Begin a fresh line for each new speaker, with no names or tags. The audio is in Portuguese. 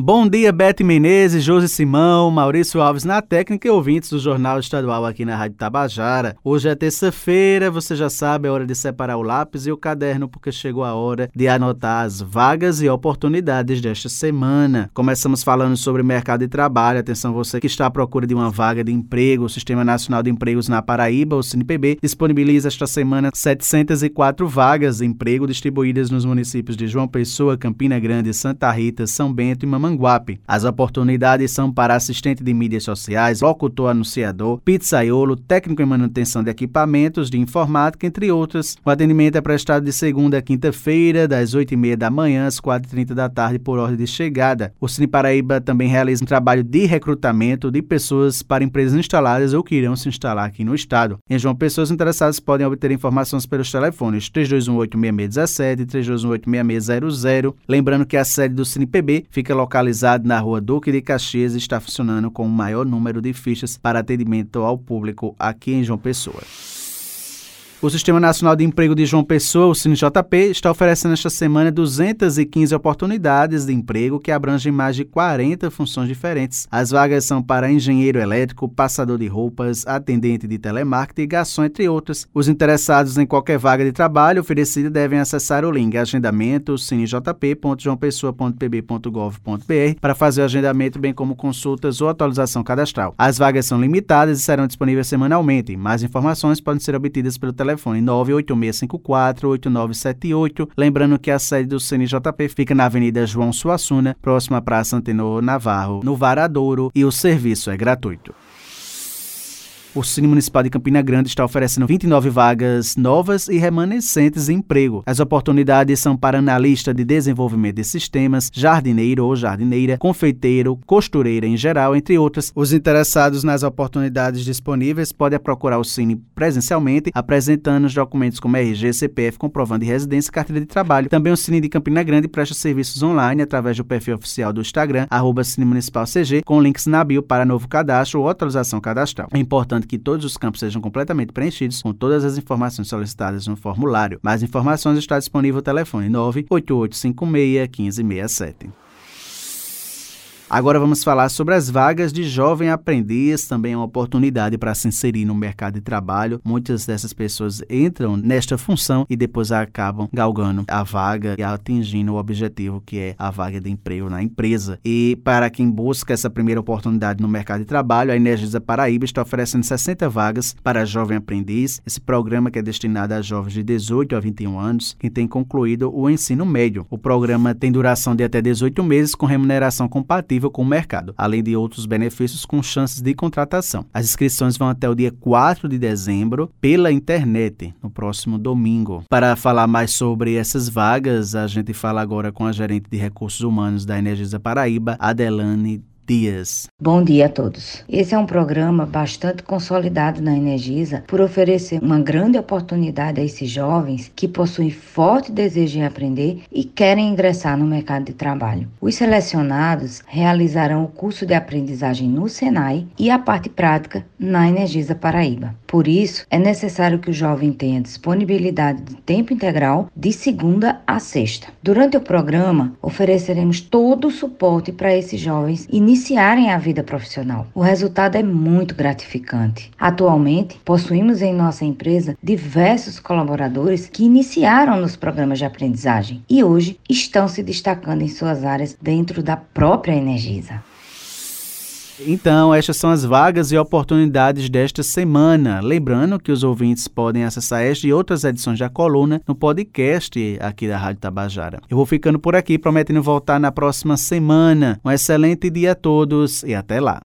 Bom dia, Bete Menezes, Josi Simão, Maurício Alves na técnica e ouvintes do Jornal Estadual aqui na Rádio Tabajara. Hoje é terça-feira, você já sabe, é hora de separar o lápis e o caderno, porque chegou a hora de anotar as vagas e oportunidades desta semana. Começamos falando sobre mercado de trabalho. Atenção, você que está à procura de uma vaga de emprego, o Sistema Nacional de Empregos na Paraíba, o SINPB, disponibiliza esta semana 704 vagas de emprego distribuídas nos municípios de João Pessoa, Campina Grande, Santa Rita, São Bento e Mamãe As oportunidades são para assistente de mídias sociais, locutor anunciador, pizzaiolo, técnico em manutenção de equipamentos de informática, entre outras. O atendimento é prestado de segunda a quinta-feira, das 8h30 da manhã às 4h30 da tarde, por ordem de chegada. O Cine Paraíba também realiza um trabalho de recrutamento de pessoas para empresas instaladas ou que irão se instalar aqui no estado. Em João, pessoas interessadas podem obter informações pelos telefones 3218-6617 e 3218-6600. Lembrando que a sede do Cine PB fica localizada localizado na rua Duque de Caxias, está funcionando com o maior número de fichas para atendimento ao público aqui em João Pessoa. O Sistema Nacional de Emprego de João Pessoa, o SINJP, está oferecendo esta semana 215 oportunidades de emprego que abrangem mais de 40 funções diferentes. As vagas são para engenheiro elétrico, passador de roupas, atendente de telemarketing garçom, entre outras. Os interessados em qualquer vaga de trabalho oferecida devem acessar o link agendamento sinjp.joaopessoa.pb.gov.br para fazer o agendamento, bem como consultas ou atualização cadastral. As vagas são limitadas e serão disponíveis semanalmente. Mais informações podem ser obtidas pelo telefone telefone 986548978. Lembrando que a sede do CNJP fica na Avenida João Suassuna, próxima à Praça Antenor Navarro, no Varadouro, e o serviço é gratuito. O Cine Municipal de Campina Grande está oferecendo 29 vagas novas e remanescentes em emprego. As oportunidades são para analista de desenvolvimento de sistemas, jardineiro ou jardineira, confeiteiro, costureira em geral, entre outras. Os interessados nas oportunidades disponíveis podem procurar o Cine presencialmente, apresentando os documentos como RG, CPF, comprovando de residência e carteira de trabalho. Também o Cine de Campina Grande presta serviços online através do perfil oficial do Instagram, arroba Cine Municipal CG, com links na bio para novo cadastro ou atualização cadastral. É importante que todos os campos sejam completamente preenchidos com todas as informações solicitadas no formulário. Mais informações está disponível no telefone 98856 1567. Agora vamos falar sobre as vagas de jovem aprendiz, também é uma oportunidade para se inserir no mercado de trabalho. Muitas dessas pessoas entram nesta função e depois acabam galgando a vaga e atingindo o objetivo que é a vaga de emprego na empresa. E para quem busca essa primeira oportunidade no mercado de trabalho, a Energisa Paraíba está oferecendo 60 vagas para jovem aprendiz. Esse programa que é destinado a jovens de 18 a 21 anos que têm concluído o ensino médio. O programa tem duração de até 18 meses com remuneração compatível compatível com o mercado, além de outros benefícios com chances de contratação. As inscrições vão até o dia 4 de dezembro pela internet, no próximo domingo. Para falar mais sobre essas vagas, a gente fala agora com a gerente de recursos humanos da Energisa Paraíba, Adelane Dias.
Bom dia a todos. Esse é um programa bastante consolidado na Energisa por oferecer uma grande oportunidade a esses jovens que possuem forte desejo em aprender e querem ingressar no mercado de trabalho. Os selecionados realizarão o curso de aprendizagem no Senai e a parte prática na Energisa Paraíba. Por isso, é necessário que o jovem tenha disponibilidade de tempo integral de segunda a sexta. Durante o programa, ofereceremos todo o suporte para esses jovens iniciar iniciarem a vida profissional. O resultado é muito gratificante. Atualmente, possuímos em nossa empresa diversos colaboradores que iniciaram nos programas de aprendizagem e hoje estão se destacando em suas áreas dentro da própria Energisa.
Então, estas são as vagas e oportunidades desta semana. Lembrando que os ouvintes podem acessar esta e outras edições da coluna no podcast aqui da Rádio Tabajara. Eu vou ficando por aqui, prometendo voltar na próxima semana. Um excelente dia a todos e até lá.